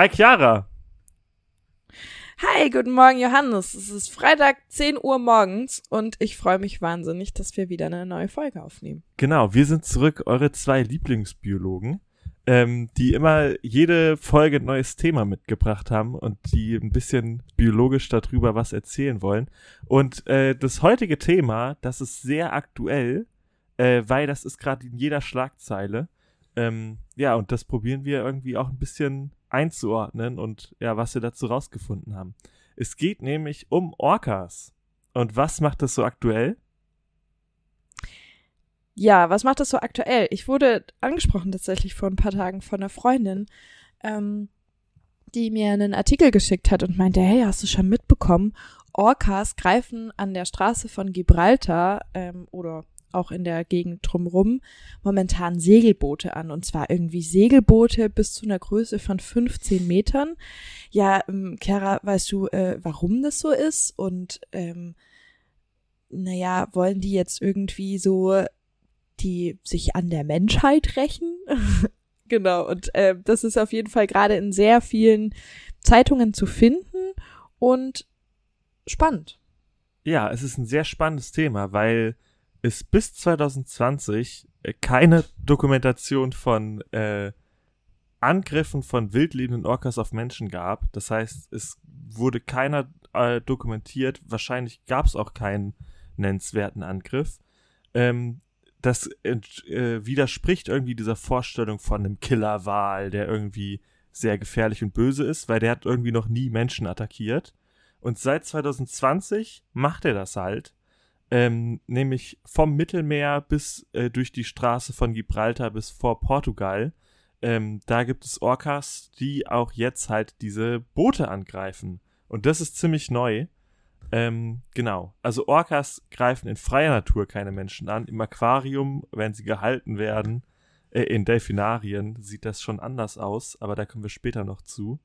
Hi Chiara. Hi, guten Morgen Johannes. Es ist Freitag 10 Uhr morgens und ich freue mich wahnsinnig, dass wir wieder eine neue Folge aufnehmen. Genau, wir sind zurück, eure zwei Lieblingsbiologen, ähm, die immer jede Folge ein neues Thema mitgebracht haben und die ein bisschen biologisch darüber was erzählen wollen. Und äh, das heutige Thema, das ist sehr aktuell, äh, weil das ist gerade in jeder Schlagzeile. Ähm, ja, und das probieren wir irgendwie auch ein bisschen einzuordnen und ja, was wir dazu rausgefunden haben. Es geht nämlich um Orcas. Und was macht das so aktuell? Ja, was macht das so aktuell? Ich wurde angesprochen tatsächlich vor ein paar Tagen von einer Freundin, ähm, die mir einen Artikel geschickt hat und meinte, hey, hast du schon mitbekommen? Orcas greifen an der Straße von Gibraltar ähm, oder auch in der Gegend drumrum, momentan Segelboote an. Und zwar irgendwie Segelboote bis zu einer Größe von 15 Metern. Ja, ähm, Chiara, weißt du, äh, warum das so ist? Und ähm, naja, wollen die jetzt irgendwie so die sich an der Menschheit rächen? genau, und äh, das ist auf jeden Fall gerade in sehr vielen Zeitungen zu finden und spannend. Ja, es ist ein sehr spannendes Thema, weil es bis 2020 äh, keine Dokumentation von äh, Angriffen von wildlebenden Orcas auf Menschen gab. Das heißt, es wurde keiner äh, dokumentiert. Wahrscheinlich gab es auch keinen nennenswerten Angriff. Ähm, das äh, widerspricht irgendwie dieser Vorstellung von einem Killerwal, der irgendwie sehr gefährlich und böse ist, weil der hat irgendwie noch nie Menschen attackiert. Und seit 2020 macht er das halt ähm, nämlich vom Mittelmeer bis äh, durch die Straße von Gibraltar bis vor Portugal. Ähm, da gibt es Orcas, die auch jetzt halt diese Boote angreifen. Und das ist ziemlich neu. Ähm, genau. Also Orcas greifen in freier Natur keine Menschen an. Im Aquarium, wenn sie gehalten werden, äh, in Delfinarien, sieht das schon anders aus, aber da kommen wir später noch zu.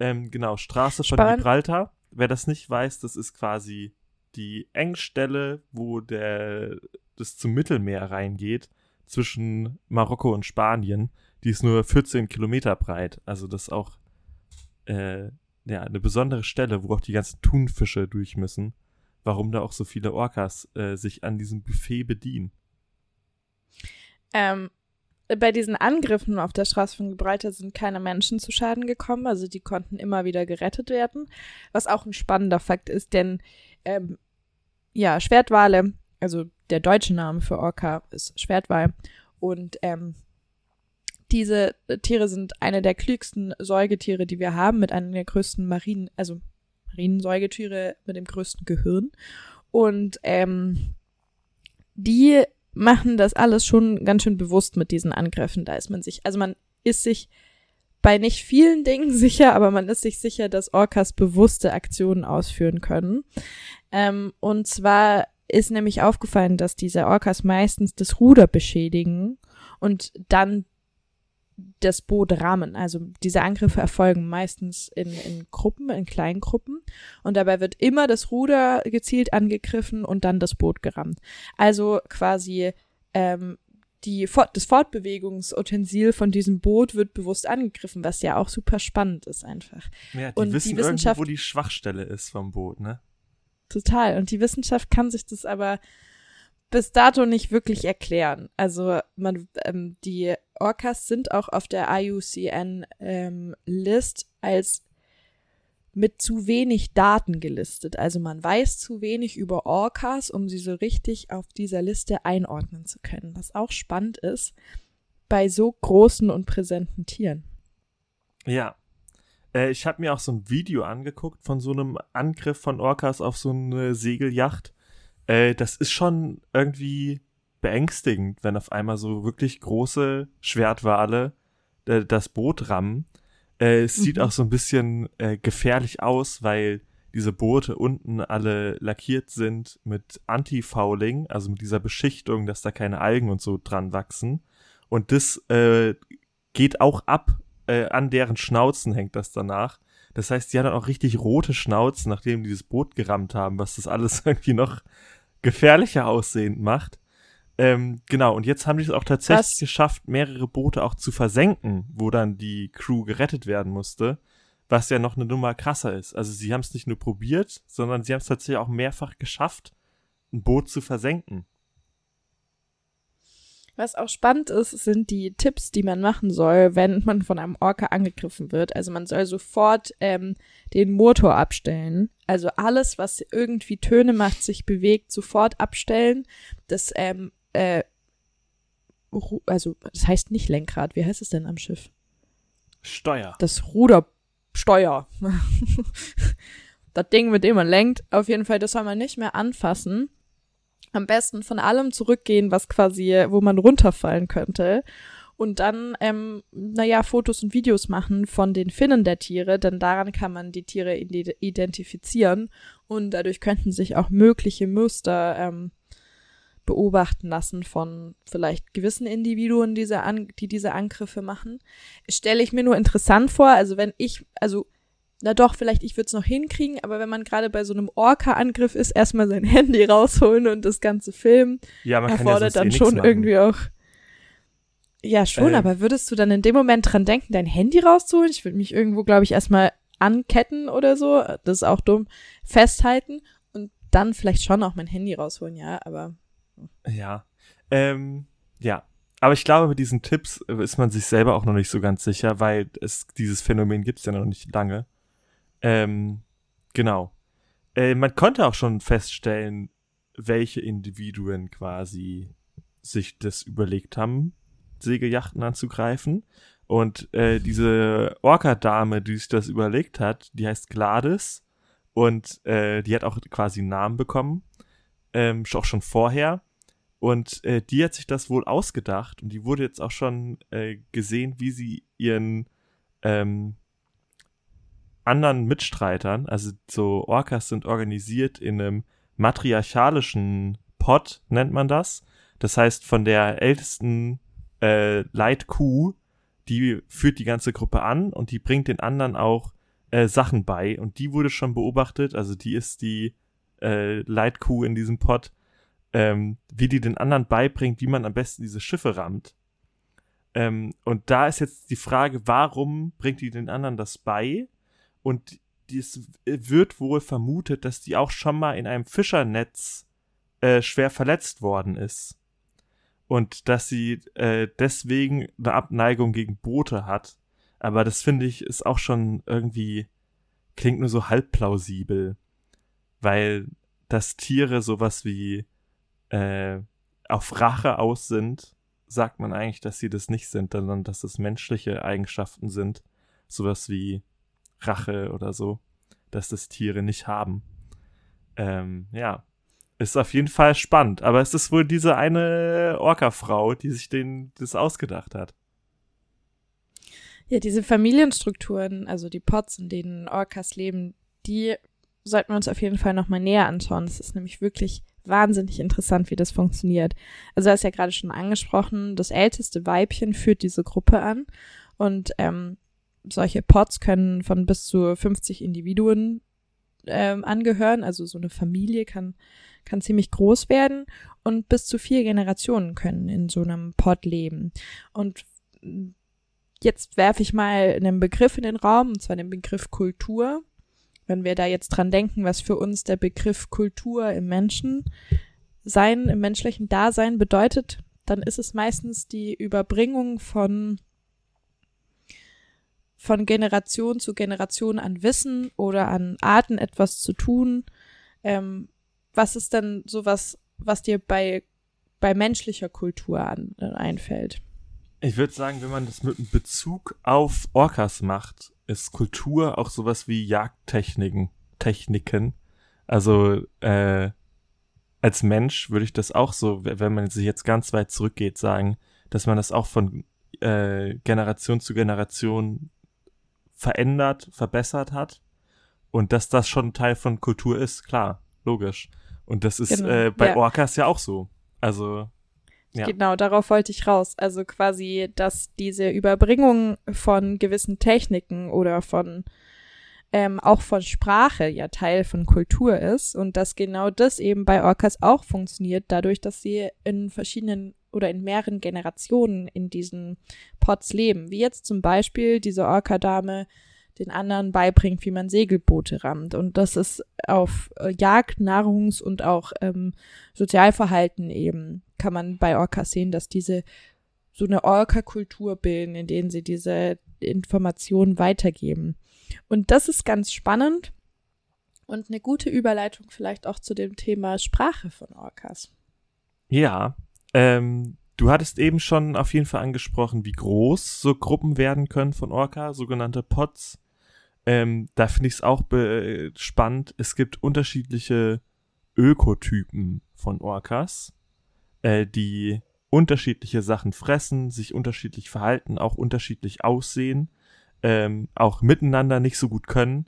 Ähm, genau, Straße von. Gibraltar. Wer das nicht weiß, das ist quasi die Engstelle, wo der, das zum Mittelmeer reingeht, zwischen Marokko und Spanien, die ist nur 14 Kilometer breit. Also das ist auch äh, ja, eine besondere Stelle, wo auch die ganzen Thunfische durch müssen. Warum da auch so viele Orcas äh, sich an diesem Buffet bedienen. Ähm, bei diesen Angriffen auf der Straße von Gibraltar sind keine Menschen zu Schaden gekommen, also die konnten immer wieder gerettet werden, was auch ein spannender Fakt ist, denn ähm, ja, Schwertwale, also der deutsche Name für Orca ist Schwertwal. Und ähm, diese Tiere sind eine der klügsten Säugetiere, die wir haben, mit einer der größten Marinen, also Marinensäugetiere mit dem größten Gehirn. Und ähm, die machen das alles schon ganz schön bewusst mit diesen Angriffen. Da ist man sich, also man ist sich bei nicht vielen Dingen sicher, aber man ist sich sicher, dass Orcas bewusste Aktionen ausführen können. Ähm, und zwar ist nämlich aufgefallen, dass diese Orcas meistens das Ruder beschädigen und dann das Boot rammen. Also diese Angriffe erfolgen meistens in, in Gruppen, in kleinen Gruppen. Und dabei wird immer das Ruder gezielt angegriffen und dann das Boot gerammt. Also quasi ähm, die, das Fortbewegungsutensil von diesem Boot wird bewusst angegriffen, was ja auch super spannend ist einfach. Ja, die und wissen die Wissenschaft, wo die Schwachstelle ist vom Boot, ne? Total. Und die Wissenschaft kann sich das aber bis dato nicht wirklich erklären. Also man, ähm, die Orcas sind auch auf der IUCN ähm, als mit zu wenig Daten gelistet. Also man weiß zu wenig über Orcas, um sie so richtig auf dieser Liste einordnen zu können. Was auch spannend ist bei so großen und präsenten Tieren. Ja. Äh, ich habe mir auch so ein Video angeguckt von so einem Angriff von Orcas auf so eine Segelyacht. Äh, das ist schon irgendwie beängstigend, wenn auf einmal so wirklich große Schwertwale äh, das Boot rammen äh, es mhm. sieht auch so ein bisschen äh, gefährlich aus, weil diese Boote unten alle lackiert sind mit Anti-Fouling, also mit dieser Beschichtung, dass da keine Algen und so dran wachsen. Und das äh, geht auch ab, äh, an deren Schnauzen hängt das danach. Das heißt, die dann auch richtig rote Schnauzen, nachdem die dieses Boot gerammt haben, was das alles irgendwie noch gefährlicher aussehend macht. Ähm, genau, und jetzt haben die es auch tatsächlich Was? geschafft, mehrere Boote auch zu versenken, wo dann die Crew gerettet werden musste, was ja noch eine Nummer krasser ist. Also sie haben es nicht nur probiert, sondern sie haben es tatsächlich auch mehrfach geschafft, ein Boot zu versenken. Was auch spannend ist, sind die Tipps, die man machen soll, wenn man von einem Orca angegriffen wird. Also man soll sofort ähm, den Motor abstellen. Also alles, was irgendwie Töne macht, sich bewegt, sofort abstellen. Das, ähm, äh, also das heißt nicht Lenkrad. Wie heißt es denn am Schiff? Steuer. Das Rudersteuer. das Ding, mit dem man lenkt. Auf jeden Fall, das soll man nicht mehr anfassen. Am besten von allem zurückgehen, was quasi, wo man runterfallen könnte. Und dann, ähm, naja, Fotos und Videos machen von den Finnen der Tiere, denn daran kann man die Tiere ide- identifizieren und dadurch könnten sich auch mögliche Muster ähm, beobachten lassen von vielleicht gewissen Individuen, diese an, die diese Angriffe machen. Stelle ich mir nur interessant vor, also wenn ich, also na doch, vielleicht ich würde es noch hinkriegen, aber wenn man gerade bei so einem Orca-Angriff ist, erstmal sein Handy rausholen und das ganze filmen, Ja, man kann ja erfordert eh dann nix schon irgendwie auch. Ja, schon, Äh. aber würdest du dann in dem Moment dran denken, dein Handy rauszuholen? Ich würde mich irgendwo, glaube ich, erstmal anketten oder so, das ist auch dumm, festhalten und dann vielleicht schon auch mein Handy rausholen, ja, aber Ja. Ähm, ja. Aber ich glaube, mit diesen Tipps ist man sich selber auch noch nicht so ganz sicher, weil es dieses Phänomen gibt es ja noch nicht lange. Ähm, genau. Äh, man konnte auch schon feststellen, welche Individuen quasi sich das überlegt haben, Segelyachten anzugreifen. Und äh, diese Orca-Dame, die sich das überlegt hat, die heißt Gladys und äh, die hat auch quasi einen Namen bekommen, ähm, auch schon vorher. Und äh, die hat sich das wohl ausgedacht und die wurde jetzt auch schon äh, gesehen, wie sie ihren ähm, anderen Mitstreitern, also so Orcas sind organisiert in einem matriarchalischen Pod, nennt man das. Das heißt, von der ältesten äh, Leitkuh, die führt die ganze Gruppe an und die bringt den anderen auch äh, Sachen bei. Und die wurde schon beobachtet, also die ist die äh, Leitkuh in diesem Pod, ähm, wie die den anderen beibringt, wie man am besten diese Schiffe rammt. Ähm, und da ist jetzt die Frage, warum bringt die den anderen das bei? Und es wird wohl vermutet, dass die auch schon mal in einem Fischernetz äh, schwer verletzt worden ist. Und dass sie äh, deswegen eine Abneigung gegen Boote hat. Aber das finde ich ist auch schon irgendwie, klingt nur so halb plausibel. Weil dass Tiere sowas wie äh, auf Rache aus sind, sagt man eigentlich, dass sie das nicht sind, sondern dass es menschliche Eigenschaften sind. Sowas wie Rache oder so, dass das Tiere nicht haben. Ähm, ja. Ist auf jeden Fall spannend, aber es ist wohl diese eine Orca-Frau, die sich den, das ausgedacht hat. Ja, diese Familienstrukturen, also die Pots, in denen Orcas leben, die sollten wir uns auf jeden Fall nochmal näher anschauen. Das ist nämlich wirklich wahnsinnig interessant, wie das funktioniert. Also du hast ja gerade schon angesprochen, das älteste Weibchen führt diese Gruppe an und ähm, solche Pots können von bis zu 50 Individuen ähm, angehören. Also so eine Familie kann, kann ziemlich groß werden und bis zu vier Generationen können in so einem Pot leben. Und jetzt werfe ich mal einen Begriff in den Raum, und zwar den Begriff Kultur. Wenn wir da jetzt dran denken, was für uns der Begriff Kultur im Menschen sein, im menschlichen Dasein bedeutet, dann ist es meistens die Überbringung von von Generation zu Generation an Wissen oder an Arten etwas zu tun. Ähm, was ist denn sowas, was dir bei, bei menschlicher Kultur an, äh, einfällt? Ich würde sagen, wenn man das mit einem Bezug auf Orcas macht, ist Kultur auch sowas wie Jagdtechniken, Techniken. Also äh, als Mensch würde ich das auch so, wenn man sich jetzt ganz weit zurückgeht, sagen, dass man das auch von äh, Generation zu Generation verändert, verbessert hat und dass das schon Teil von Kultur ist, klar, logisch. Und das ist Genau, äh, bei ja. Orcas ja auch so. Also Ja. Genau, darauf wollte ich raus. Also quasi, dass diese Überbringung von gewissen Techniken oder von ähm, auch von Sprache ja Teil von Kultur ist und dass genau das eben bei Orcas auch funktioniert, dadurch, dass sie in verschiedenen oder in mehreren Generationen in diesen Pots leben. Wie jetzt zum Beispiel diese Orca-Dame den anderen beibringt, wie man Segelboote rammt. Und das ist auf äh, Jagd, Nahrungs- und auch ähm, Sozialverhalten eben, kann man bei Orcas sehen, dass diese so eine Orca-Kultur bilden, in denen sie diese Informationen weitergeben. Und das ist ganz spannend und eine gute Überleitung vielleicht auch zu dem Thema Sprache von Orcas. Ja, ähm, du hattest eben schon auf jeden Fall angesprochen, wie groß so Gruppen werden können von Orca, sogenannte Pots. Ähm, da finde ich es auch spannend. Es gibt unterschiedliche Ökotypen von Orcas, äh, die unterschiedliche Sachen fressen, sich unterschiedlich verhalten, auch unterschiedlich aussehen ähm, auch miteinander nicht so gut können.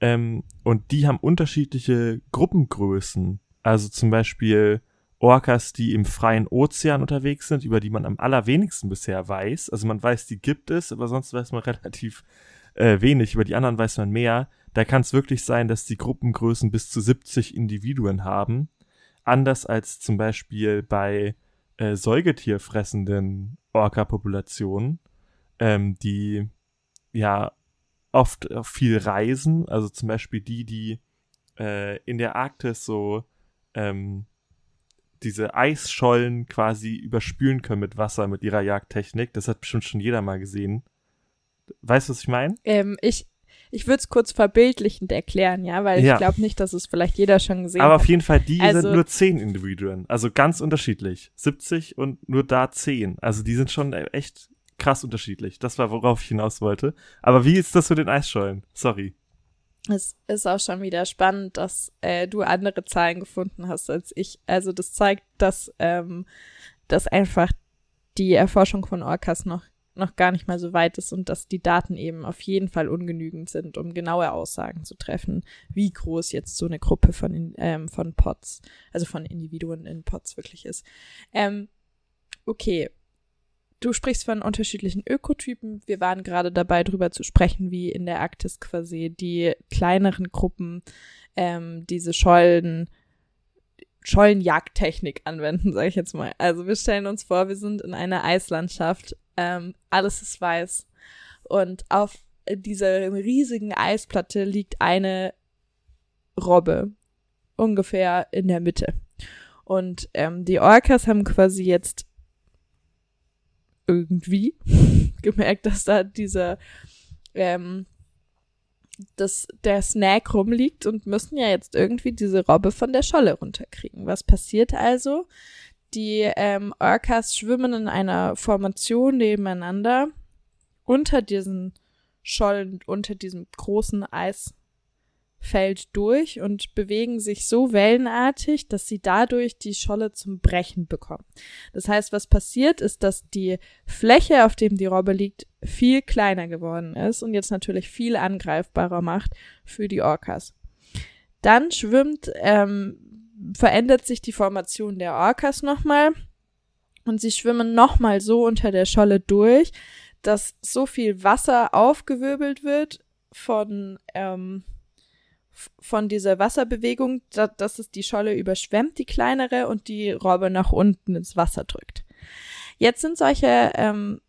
Ähm, und die haben unterschiedliche Gruppengrößen. Also zum Beispiel Orcas, die im freien Ozean unterwegs sind, über die man am allerwenigsten bisher weiß. Also man weiß, die gibt es, aber sonst weiß man relativ äh, wenig. Über die anderen weiß man mehr. Da kann es wirklich sein, dass die Gruppengrößen bis zu 70 Individuen haben. Anders als zum Beispiel bei äh, säugetierfressenden Orca-Populationen, ähm, die ja oft viel reisen, also zum Beispiel die, die äh, in der Arktis so ähm, diese Eisschollen quasi überspülen können mit Wasser mit ihrer Jagdtechnik. Das hat bestimmt schon jeder mal gesehen. Weißt du, was ich meine? Ähm, ich ich würde es kurz verbildlichend erklären, ja, weil ja. ich glaube nicht, dass es vielleicht jeder schon gesehen Aber hat. auf jeden Fall, die also, sind nur zehn Individuen. Also ganz unterschiedlich. 70 und nur da zehn. Also die sind schon echt krass unterschiedlich. Das war, worauf ich hinaus wollte. Aber wie ist das mit den Eisschollen? Sorry. Es ist auch schon wieder spannend, dass äh, du andere Zahlen gefunden hast als ich. Also das zeigt, dass, ähm, dass einfach die Erforschung von Orcas noch, noch gar nicht mal so weit ist und dass die Daten eben auf jeden Fall ungenügend sind, um genaue Aussagen zu treffen, wie groß jetzt so eine Gruppe von, ähm, von Pots, also von Individuen in Pots wirklich ist. Ähm, okay, Du sprichst von unterschiedlichen Ökotypen. Wir waren gerade dabei, darüber zu sprechen, wie in der Arktis quasi die kleineren Gruppen ähm, diese Schollen, Schollenjagdtechnik anwenden, sage ich jetzt mal. Also wir stellen uns vor, wir sind in einer Eislandschaft, ähm, alles ist weiß und auf dieser riesigen Eisplatte liegt eine Robbe, ungefähr in der Mitte. Und ähm, die Orcas haben quasi jetzt irgendwie gemerkt, dass da dieser, ähm, dass der Snack rumliegt und müssen ja jetzt irgendwie diese Robbe von der Scholle runterkriegen. Was passiert also? Die ähm, Orcas schwimmen in einer Formation nebeneinander unter diesen Schollen, unter diesem großen Eis, fällt durch und bewegen sich so wellenartig, dass sie dadurch die Scholle zum Brechen bekommen. Das heißt, was passiert ist, dass die Fläche, auf dem die Robbe liegt, viel kleiner geworden ist und jetzt natürlich viel angreifbarer macht für die Orcas. Dann schwimmt, ähm, verändert sich die Formation der Orcas nochmal und sie schwimmen nochmal so unter der Scholle durch, dass so viel Wasser aufgewirbelt wird von ähm, von dieser Wasserbewegung, dass es die Scholle überschwemmt, die kleinere, und die Robbe nach unten ins Wasser drückt. Jetzt sind solche ähm,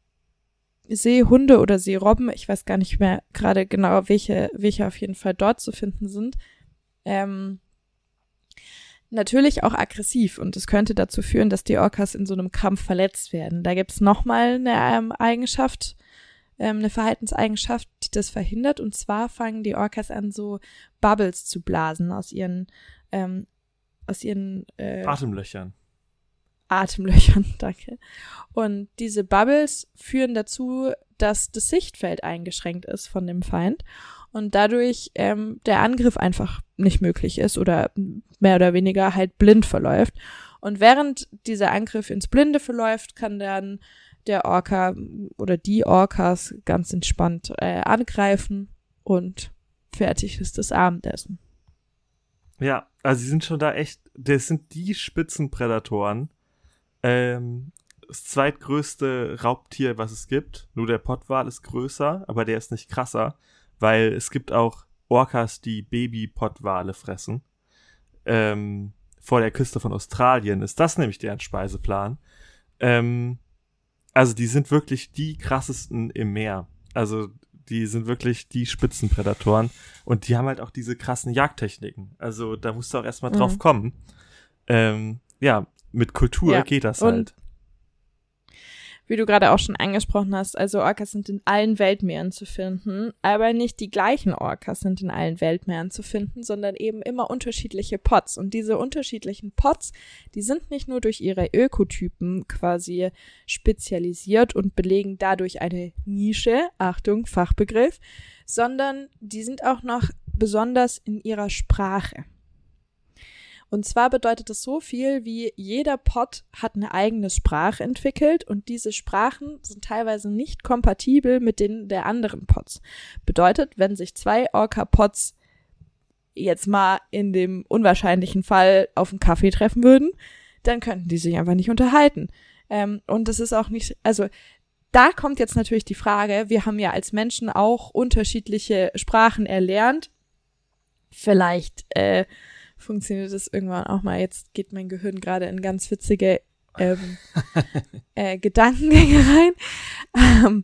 Seehunde oder Seerobben, ich weiß gar nicht mehr gerade genau, welche, welche auf jeden Fall dort zu finden sind, ähm, natürlich auch aggressiv und es könnte dazu führen, dass die Orcas in so einem Kampf verletzt werden. Da gibt's nochmal eine ähm, Eigenschaft, ähm, eine Verhaltenseigenschaft, die das verhindert. Und zwar fangen die Orcas an, so Bubbles zu blasen aus ihren, ähm, aus ihren äh, Atemlöchern. Atemlöchern, danke. Und diese Bubbles führen dazu, dass das Sichtfeld eingeschränkt ist von dem Feind und dadurch ähm, der Angriff einfach nicht möglich ist oder mehr oder weniger halt blind verläuft. Und während dieser Angriff ins Blinde verläuft, kann dann der Orca oder die Orcas ganz entspannt äh, angreifen und fertig ist das Abendessen. Ja, also sie sind schon da echt, das sind die Spitzenprädatoren. Ähm, das zweitgrößte Raubtier, was es gibt. Nur der Pottwal ist größer, aber der ist nicht krasser, weil es gibt auch Orcas, die Babypottwale fressen. Ähm, vor der Küste von Australien ist das nämlich deren Speiseplan. Ähm, also die sind wirklich die krassesten im Meer. Also die sind wirklich die Spitzenprädatoren und die haben halt auch diese krassen Jagdtechniken. Also da musst du auch erstmal drauf mhm. kommen. Ähm, ja, mit Kultur ja. geht das und halt wie du gerade auch schon angesprochen hast, also Orcas sind in allen Weltmeeren zu finden, aber nicht die gleichen Orcas sind in allen Weltmeeren zu finden, sondern eben immer unterschiedliche Pots. Und diese unterschiedlichen Pots, die sind nicht nur durch ihre Ökotypen quasi spezialisiert und belegen dadurch eine Nische, Achtung, Fachbegriff, sondern die sind auch noch besonders in ihrer Sprache. Und zwar bedeutet das so viel wie jeder Pod hat eine eigene Sprache entwickelt und diese Sprachen sind teilweise nicht kompatibel mit denen der anderen Pods. Bedeutet, wenn sich zwei Orca-Pods jetzt mal in dem unwahrscheinlichen Fall auf einen Kaffee treffen würden, dann könnten die sich einfach nicht unterhalten. Ähm, und das ist auch nicht, also da kommt jetzt natürlich die Frage, wir haben ja als Menschen auch unterschiedliche Sprachen erlernt. Vielleicht äh, funktioniert das irgendwann auch mal. Jetzt geht mein Gehirn gerade in ganz witzige ähm, äh, Gedankengänge rein. Ähm,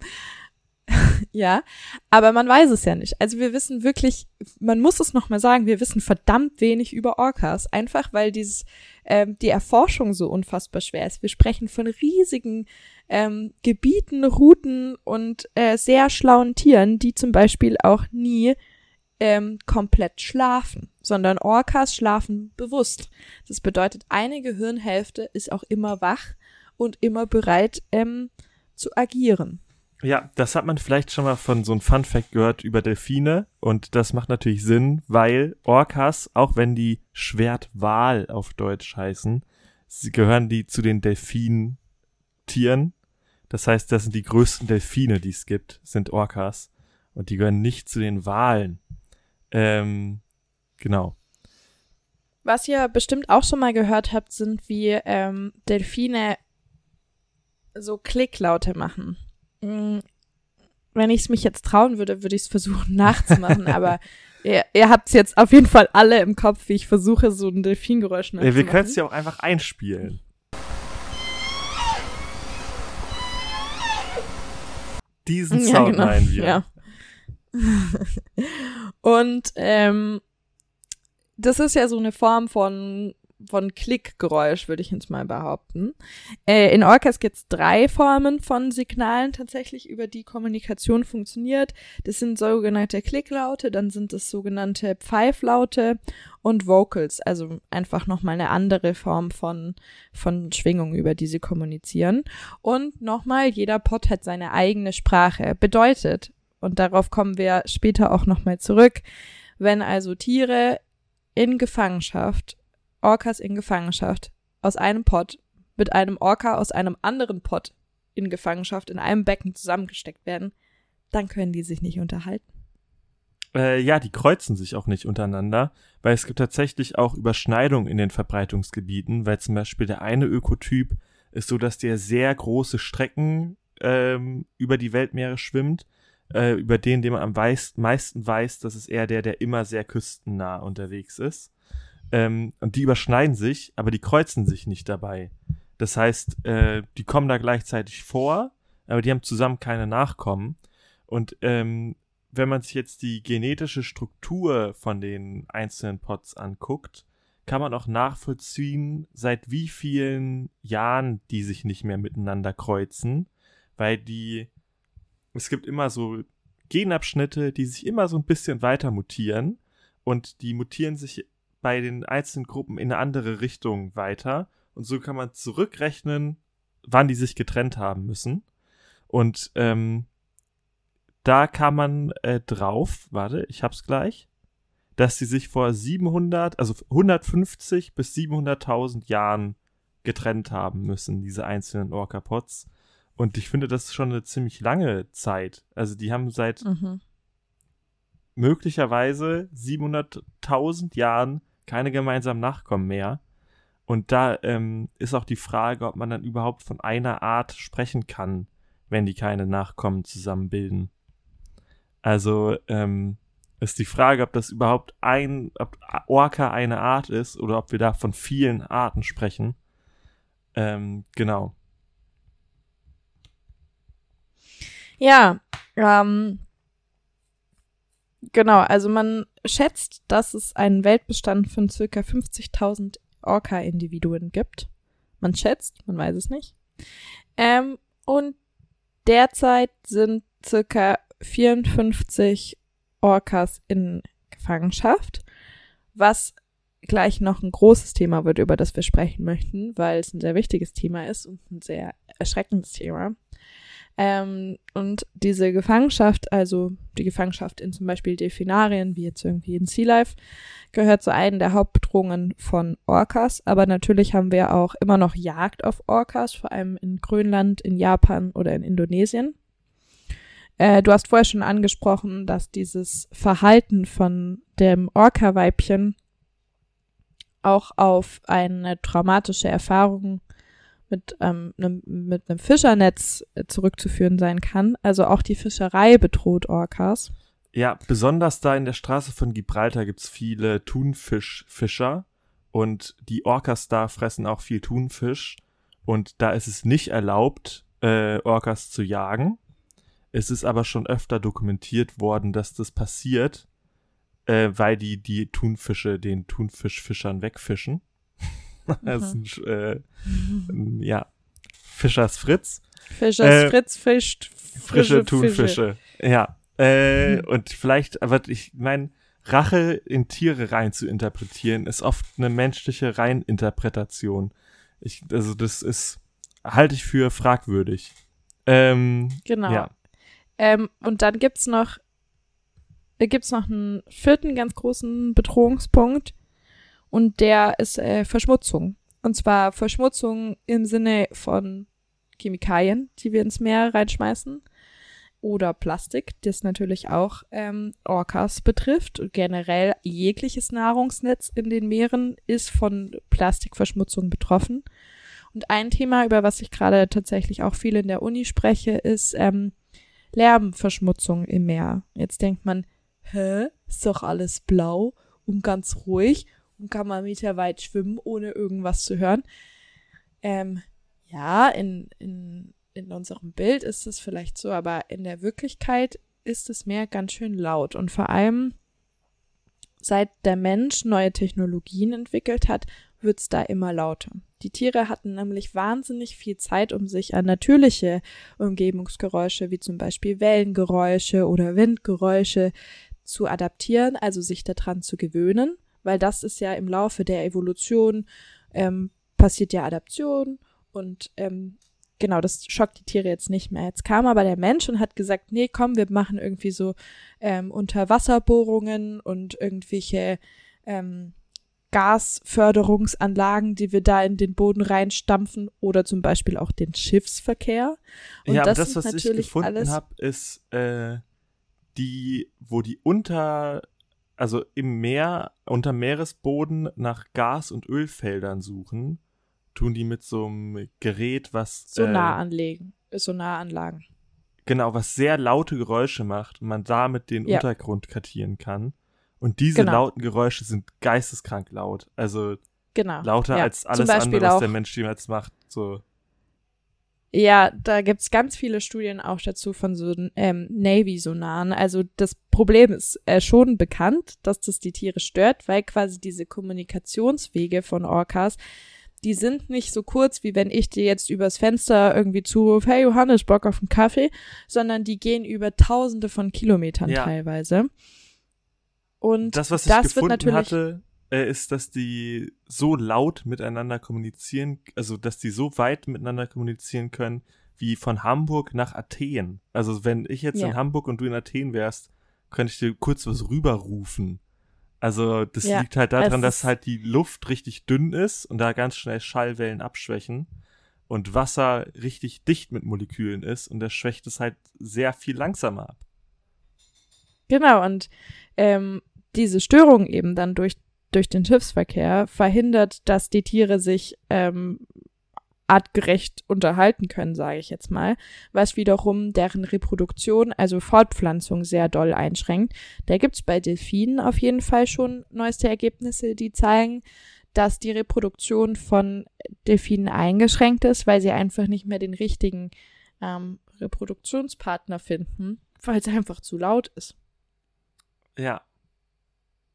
ja, aber man weiß es ja nicht. Also wir wissen wirklich, man muss es nochmal sagen, wir wissen verdammt wenig über Orcas, einfach weil dieses, ähm, die Erforschung so unfassbar schwer ist. Wir sprechen von riesigen ähm, Gebieten, Routen und äh, sehr schlauen Tieren, die zum Beispiel auch nie ähm, komplett schlafen, sondern Orcas schlafen bewusst. Das bedeutet, eine Gehirnhälfte ist auch immer wach und immer bereit ähm, zu agieren. Ja, das hat man vielleicht schon mal von so einem Fun Fact gehört über Delfine und das macht natürlich Sinn, weil Orcas, auch wenn die Schwertwal auf Deutsch heißen, sie gehören die zu den Delfintieren. Das heißt, das sind die größten Delfine, die es gibt, sind Orcas und die gehören nicht zu den Walen. Ähm, genau. Was ihr bestimmt auch schon mal gehört habt, sind wie ähm, Delfine so Klicklaute machen. Mhm. Wenn ich es mich jetzt trauen würde, würde ich es versuchen nachzumachen, aber ihr, ihr habt es jetzt auf jeden Fall alle im Kopf, wie ich versuche, so ein Delfingeräusch nachzumachen. Ja, wir können es ja auch einfach einspielen. Diesen Sound ja, genau. meinen wir. Ja. und ähm, das ist ja so eine Form von von Klickgeräusch, würde ich jetzt mal behaupten. Äh, in Orcas gibt es drei Formen von Signalen tatsächlich, über die Kommunikation funktioniert. Das sind sogenannte Klicklaute, dann sind es sogenannte Pfeiflaute und Vocals, also einfach nochmal eine andere Form von, von Schwingung, über die sie kommunizieren. Und nochmal, jeder Pod hat seine eigene Sprache. Bedeutet, und darauf kommen wir später auch nochmal zurück, wenn also Tiere in Gefangenschaft, Orcas in Gefangenschaft, aus einem Pot mit einem Orca aus einem anderen Pot in Gefangenschaft in einem Becken zusammengesteckt werden, dann können die sich nicht unterhalten. Äh, ja, die kreuzen sich auch nicht untereinander, weil es gibt tatsächlich auch Überschneidungen in den Verbreitungsgebieten, weil zum Beispiel der eine Ökotyp ist so, dass der sehr große Strecken ähm, über die Weltmeere schwimmt äh, über den, den man am weiß, meisten weiß, das ist eher der, der immer sehr küstennah unterwegs ist. Ähm, und die überschneiden sich, aber die kreuzen sich nicht dabei. Das heißt, äh, die kommen da gleichzeitig vor, aber die haben zusammen keine Nachkommen. Und ähm, wenn man sich jetzt die genetische Struktur von den einzelnen Pots anguckt, kann man auch nachvollziehen, seit wie vielen Jahren die sich nicht mehr miteinander kreuzen, weil die es gibt immer so Genabschnitte, die sich immer so ein bisschen weiter mutieren und die mutieren sich bei den einzelnen Gruppen in eine andere Richtung weiter und so kann man zurückrechnen, wann die sich getrennt haben müssen und ähm, da kam man äh, drauf, warte, ich hab's gleich, dass sie sich vor 700, also 150 bis 700.000 Jahren getrennt haben müssen, diese einzelnen Orca-Pots. Und ich finde, das ist schon eine ziemlich lange Zeit. Also die haben seit mhm. möglicherweise 700.000 Jahren keine gemeinsamen Nachkommen mehr. Und da ähm, ist auch die Frage, ob man dann überhaupt von einer Art sprechen kann, wenn die keine Nachkommen zusammen bilden. Also, ähm, Ist die Frage, ob das überhaupt ein, ob Orca eine Art ist oder ob wir da von vielen Arten sprechen. Ähm, genau. Ja, ähm, genau, also man schätzt, dass es einen Weltbestand von circa 50.000 Orca-Individuen gibt. Man schätzt, man weiß es nicht. Ähm, und derzeit sind circa 54 Orcas in Gefangenschaft, was gleich noch ein großes Thema wird, über das wir sprechen möchten, weil es ein sehr wichtiges Thema ist und ein sehr erschreckendes Thema. Ähm, und diese Gefangenschaft, also die Gefangenschaft in zum Beispiel Delfinarien, wie jetzt irgendwie in Sea Life, gehört zu einem der Hauptbedrohungen von Orcas. Aber natürlich haben wir auch immer noch Jagd auf Orcas, vor allem in Grönland, in Japan oder in Indonesien. Äh, du hast vorher schon angesprochen, dass dieses Verhalten von dem Orca-Weibchen auch auf eine traumatische Erfahrung mit, ähm, einem, mit einem Fischernetz äh, zurückzuführen sein kann. Also auch die Fischerei bedroht Orcas. Ja, besonders da in der Straße von Gibraltar gibt's viele Thunfischfischer und die Orcas da fressen auch viel Thunfisch und da ist es nicht erlaubt, äh, Orcas zu jagen. Es ist aber schon öfter dokumentiert worden, dass das passiert, äh, weil die die Thunfische den Thunfischfischern wegfischen. das ist ein, äh, ja, Fischers Fritz. Fischers äh, Fritz fischt frische, frische Thunfische. Fische. Ja. Äh, hm. Und vielleicht, aber ich meine, Rache in Tiere rein zu interpretieren, ist oft eine menschliche Reininterpretation. Ich, also das ist, halte ich für fragwürdig. Ähm, genau. Ja. Ähm, und dann gibt's noch, äh, gibt's noch einen vierten ganz großen Bedrohungspunkt und der ist äh, Verschmutzung. Und zwar Verschmutzung im Sinne von Chemikalien, die wir ins Meer reinschmeißen. Oder Plastik, das natürlich auch ähm, Orcas betrifft. Generell jegliches Nahrungsnetz in den Meeren ist von Plastikverschmutzung betroffen. Und ein Thema, über was ich gerade tatsächlich auch viel in der Uni spreche, ist ähm, Lärmverschmutzung im Meer. Jetzt denkt man, hä, ist doch alles blau und ganz ruhig kann man meterweit schwimmen, ohne irgendwas zu hören. Ähm, ja, in, in, in unserem Bild ist es vielleicht so, aber in der Wirklichkeit ist das Meer ganz schön laut. Und vor allem, seit der Mensch neue Technologien entwickelt hat, wird es da immer lauter. Die Tiere hatten nämlich wahnsinnig viel Zeit, um sich an natürliche Umgebungsgeräusche wie zum Beispiel Wellengeräusche oder Windgeräusche zu adaptieren, also sich daran zu gewöhnen weil das ist ja im Laufe der Evolution ähm, passiert ja Adaption und ähm, genau, das schockt die Tiere jetzt nicht mehr. Jetzt kam aber der Mensch und hat gesagt, nee, komm, wir machen irgendwie so ähm, Unterwasserbohrungen und irgendwelche ähm, Gasförderungsanlagen, die wir da in den Boden reinstampfen oder zum Beispiel auch den Schiffsverkehr. Und ja, das, das, was ich gefunden habe, ist äh, die, wo die unter also im Meer, unter Meeresboden nach Gas- und Ölfeldern suchen, tun die mit so einem Gerät, was. Sonaranlegen, äh, Sonaranlagen. Genau, was sehr laute Geräusche macht und man damit den ja. Untergrund kartieren kann. Und diese genau. lauten Geräusche sind geisteskrank laut. Also genau. lauter ja. als alles andere, was der Mensch jemals macht. So. Ja, da gibt's ganz viele Studien auch dazu von so ähm, Navy-Sonaren. Also das Problem ist äh, schon bekannt, dass das die Tiere stört, weil quasi diese Kommunikationswege von Orcas, die sind nicht so kurz, wie wenn ich dir jetzt übers Fenster irgendwie zurufe, hey Johannes, Bock auf einen Kaffee, sondern die gehen über tausende von Kilometern ja. teilweise. Und das, was ich das gefunden hatte, äh, ist, dass die so laut miteinander kommunizieren, also dass die so weit miteinander kommunizieren können, wie von Hamburg nach Athen. Also wenn ich jetzt ja. in Hamburg und du in Athen wärst, könnte ich dir kurz was rüberrufen. Also das ja, liegt halt daran, dass halt die Luft richtig dünn ist und da ganz schnell Schallwellen abschwächen und Wasser richtig dicht mit Molekülen ist und das schwächt es halt sehr viel langsamer ab. Genau, und ähm, diese Störung eben dann durch durch den Schiffsverkehr verhindert, dass die Tiere sich ähm, artgerecht unterhalten können, sage ich jetzt mal, was wiederum deren Reproduktion, also Fortpflanzung sehr doll einschränkt. Da gibt's bei Delfinen auf jeden Fall schon neueste Ergebnisse, die zeigen, dass die Reproduktion von Delfinen eingeschränkt ist, weil sie einfach nicht mehr den richtigen ähm, Reproduktionspartner finden, weil es einfach zu laut ist. Ja.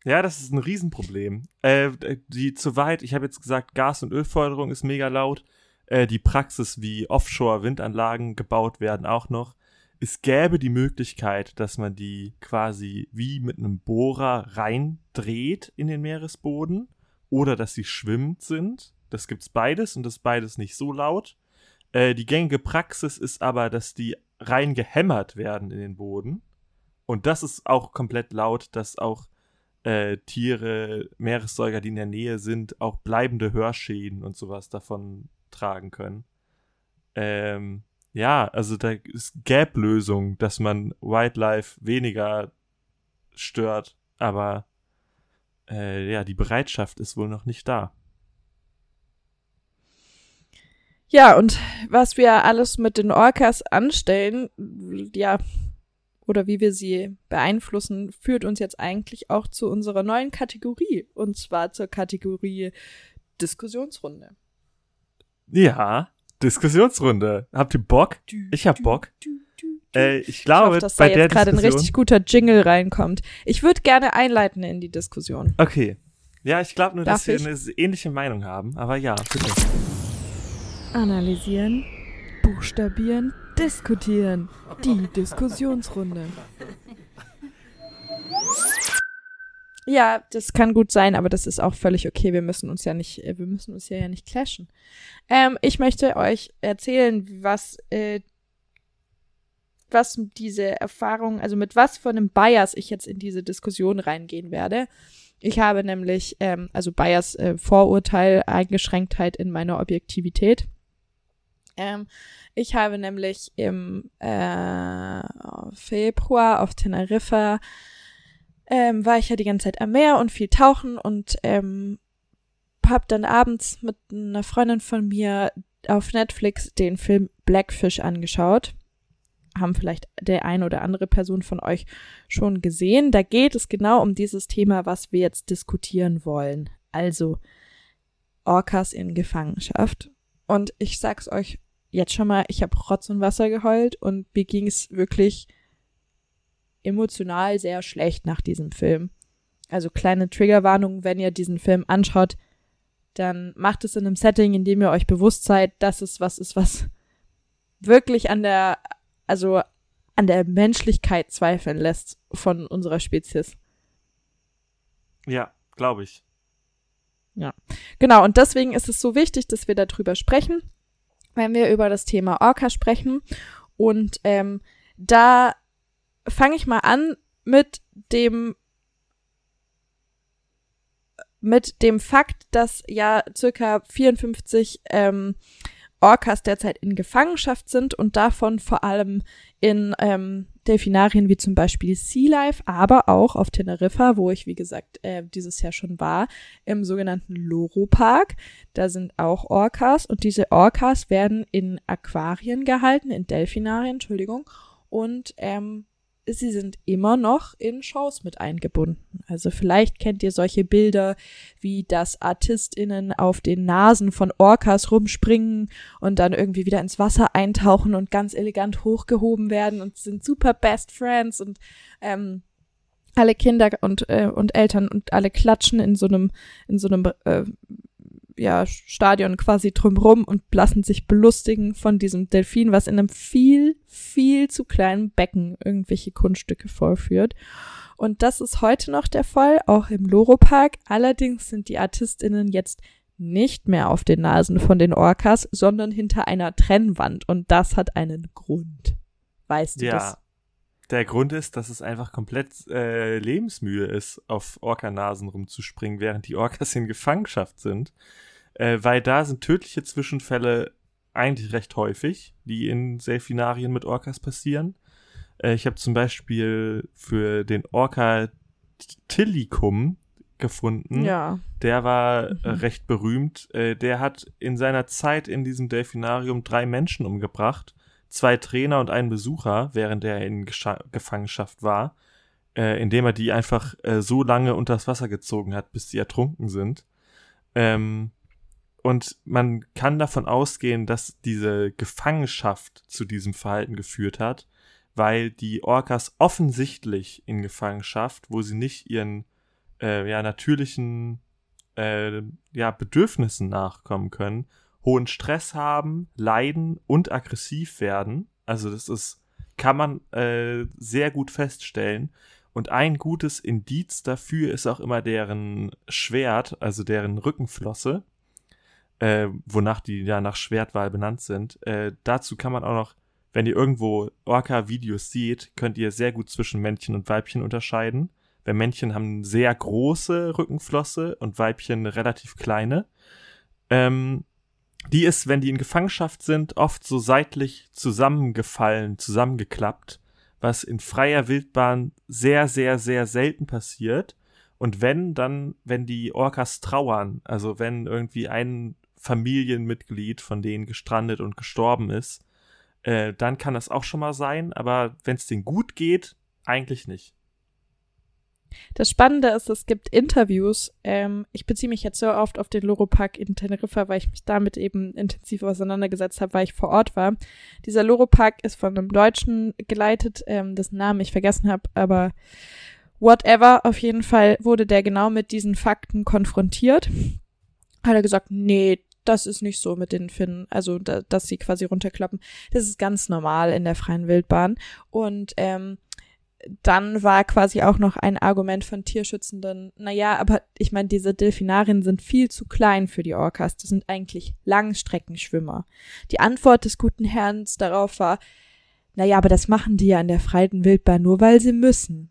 Ja, das ist ein Riesenproblem. Äh, die zu weit, ich habe jetzt gesagt, Gas- und Ölförderung ist mega laut. Äh, die Praxis, wie Offshore-Windanlagen gebaut werden, auch noch. Es gäbe die Möglichkeit, dass man die quasi wie mit einem Bohrer reindreht in den Meeresboden oder dass sie schwimmend sind. Das gibt's beides und das ist beides nicht so laut. Äh, die gängige Praxis ist aber, dass die rein gehämmert werden in den Boden. Und das ist auch komplett laut, dass auch äh, Tiere, Meeressäuger, die in der Nähe sind, auch bleibende Hörschäden und sowas davon tragen können. Ähm, ja, also da ist Gap-Lösung, dass man Wildlife weniger stört, aber äh, ja, die Bereitschaft ist wohl noch nicht da. Ja, und was wir alles mit den Orcas anstellen, ja, oder wie wir sie beeinflussen, führt uns jetzt eigentlich auch zu unserer neuen Kategorie. Und zwar zur Kategorie Diskussionsrunde. Ja, Diskussionsrunde. Habt ihr Bock? Ich hab Bock. Äh, ich glaube, ich hoffe, dass bei da der jetzt gerade ein richtig guter Jingle reinkommt. Ich würde gerne einleiten in die Diskussion. Okay. Ja, ich glaube nur, dass Darf wir ich? eine ähnliche Meinung haben. Aber ja, bitte. Analysieren, buchstabieren, diskutieren. Die Diskussionsrunde. Ja, das kann gut sein, aber das ist auch völlig okay. Wir müssen uns ja nicht, äh, wir müssen uns ja, nicht clashen. Ähm, ich möchte euch erzählen, was, äh, was diese Erfahrung, also mit was von einem Bias ich jetzt in diese Diskussion reingehen werde. Ich habe nämlich, ähm, also Bias, äh, Vorurteil, Eingeschränktheit in meiner Objektivität. Ähm, ich habe nämlich im äh, Februar auf Teneriffa ähm, war ich ja die ganze Zeit am Meer und viel tauchen und ähm, hab dann abends mit einer Freundin von mir auf Netflix den Film Blackfish angeschaut. Haben vielleicht der ein oder andere Person von euch schon gesehen. Da geht es genau um dieses Thema, was wir jetzt diskutieren wollen. Also Orcas in Gefangenschaft. Und ich sag's euch jetzt schon mal, ich habe Rotz und Wasser geheult und mir ging es wirklich emotional sehr schlecht nach diesem Film. Also kleine Triggerwarnung, wenn ihr diesen Film anschaut, dann macht es in einem Setting, in dem ihr euch bewusst seid, dass es was ist, was wirklich an der, also an der Menschlichkeit zweifeln lässt von unserer Spezies. Ja, glaube ich. Genau, und deswegen ist es so wichtig, dass wir darüber sprechen, wenn wir über das Thema Orca sprechen. Und ähm, da fange ich mal an mit dem mit dem Fakt, dass ja circa 54 ähm, Orcas derzeit in Gefangenschaft sind und davon vor allem in ähm, Delfinarien wie zum Beispiel Sea Life, aber auch auf Teneriffa, wo ich wie gesagt äh, dieses Jahr schon war, im sogenannten Loro Park. Da sind auch Orcas und diese Orcas werden in Aquarien gehalten, in Delfinarien, Entschuldigung, und ähm, sie sind immer noch in Shows mit eingebunden. Also vielleicht kennt ihr solche Bilder, wie dass ArtistInnen auf den Nasen von Orcas rumspringen und dann irgendwie wieder ins Wasser eintauchen und ganz elegant hochgehoben werden und sind super Best Friends und ähm, alle Kinder und, äh, und Eltern und alle klatschen in so einem, in so einem äh, ja, Stadion quasi drumrum und lassen sich belustigen von diesem Delfin, was in einem viel, viel zu kleinen Becken irgendwelche Kunststücke vorführt. Und das ist heute noch der Fall, auch im Loro-Park. Allerdings sind die ArtistInnen jetzt nicht mehr auf den Nasen von den Orcas, sondern hinter einer Trennwand. Und das hat einen Grund. Weißt du Ja. das? Der Grund ist, dass es einfach komplett äh, Lebensmühe ist, auf Orkanasen rumzuspringen, während die Orcas in Gefangenschaft sind. Äh, weil da sind tödliche Zwischenfälle eigentlich recht häufig, die in Delfinarien mit Orcas passieren. Äh, ich habe zum Beispiel für den Orca Tillicum gefunden. Ja. Der war äh, Mhm. recht berühmt. Äh, der hat in seiner Zeit in diesem Delfinarium drei Menschen umgebracht. Zwei Trainer und einen Besucher, während er in Gescha Gefangenschaft war. Äh, indem er die einfach äh, so lange unters Wasser gezogen hat, bis sie ertrunken sind. Ähm, und man kann davon ausgehen, dass diese Gefangenschaft zu diesem Verhalten geführt hat, weil die Orcas offensichtlich in Gefangenschaft, wo sie nicht ihren äh, ja, natürlichen äh, ja, Bedürfnissen nachkommen können, hohen Stress haben, leiden und aggressiv werden. Also das ist, kann man äh, sehr gut feststellen. Und ein gutes Indiz dafür ist auch immer deren Schwert, also deren Rückenflosse, äh, wonach die ja nach Schwertwahl benannt sind. Äh, dazu kann man auch noch, wenn ihr irgendwo Orca-Videos seht, könnt ihr sehr gut zwischen Männchen und Weibchen unterscheiden. Weil Männchen haben sehr große Rückenflosse und Weibchen relativ kleine. Ähm, die ist, wenn die in Gefangenschaft sind, oft so seitlich zusammengefallen, zusammengeklappt, was in freier Wildbahn sehr, sehr, sehr selten passiert. Und wenn, dann, wenn die Orcas trauern, also wenn irgendwie ein Familienmitglied von denen gestrandet und gestorben ist, äh, dann kann das auch schon mal sein, aber wenn es denen gut geht, eigentlich nicht. Das Spannende ist, es gibt Interviews. Ähm, ich beziehe mich jetzt so oft auf den Loro-Park in Teneriffa, weil ich mich damit eben intensiv auseinandergesetzt habe, weil ich vor Ort war. Dieser Loro-Park ist von einem Deutschen geleitet, ähm, dessen Namen ich vergessen habe, aber whatever, auf jeden Fall wurde der genau mit diesen Fakten konfrontiert. Hat er gesagt, nee, das ist nicht so mit den Finnen, also da, dass sie quasi runterklappen. Das ist ganz normal in der freien Wildbahn. Und ähm, dann war quasi auch noch ein Argument von Tierschützenden, naja, aber ich meine, diese Delfinarien sind viel zu klein für die Orcas. Das sind eigentlich Langstreckenschwimmer. Die Antwort des guten Herrn darauf war, naja, aber das machen die ja in der freien Wildbahn nur, weil sie müssen.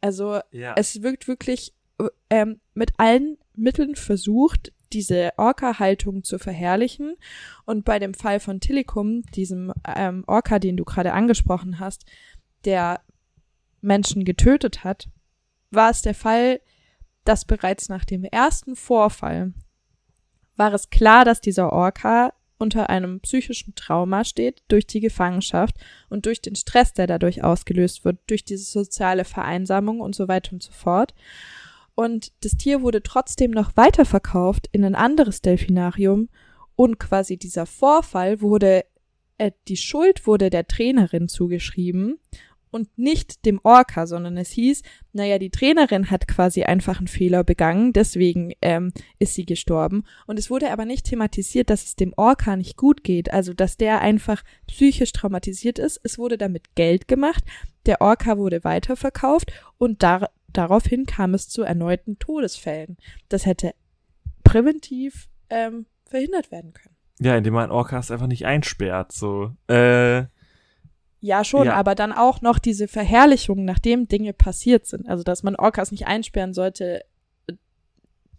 Also Ja. es wirkt wirklich ähm, mit allen Mitteln versucht, diese Orca-Haltung zu verherrlichen. Und bei dem Fall von Tillicum, diesem ähm, Orca, den du gerade angesprochen hast, der Menschen getötet hat, war es der Fall, dass bereits nach dem ersten Vorfall war es klar, dass dieser Orca unter einem psychischen Trauma steht durch die Gefangenschaft und durch den Stress, der dadurch ausgelöst wird, durch diese soziale Vereinsamung und so weiter und so fort. Und das Tier wurde trotzdem noch weiterverkauft in ein anderes Delfinarium und quasi dieser Vorfall wurde, äh, die Schuld wurde der Trainerin zugeschrieben und nicht dem Orca, sondern es hieß, naja, die Trainerin hat quasi einfach einen Fehler begangen, deswegen ähm, ist sie gestorben. Und es wurde aber nicht thematisiert, dass es dem Orca nicht gut geht, also dass der einfach psychisch traumatisiert ist. Es wurde damit Geld gemacht, der Orca wurde weiterverkauft und dar daraufhin kam es zu erneuten Todesfällen. Das hätte präventiv ähm, verhindert werden können. Ja, indem man Orcas einfach nicht einsperrt, so. Äh, Ja, schon, Ja. aber dann auch noch diese Verherrlichung, nachdem Dinge passiert sind. Also, dass man Orcas nicht einsperren sollte, äh,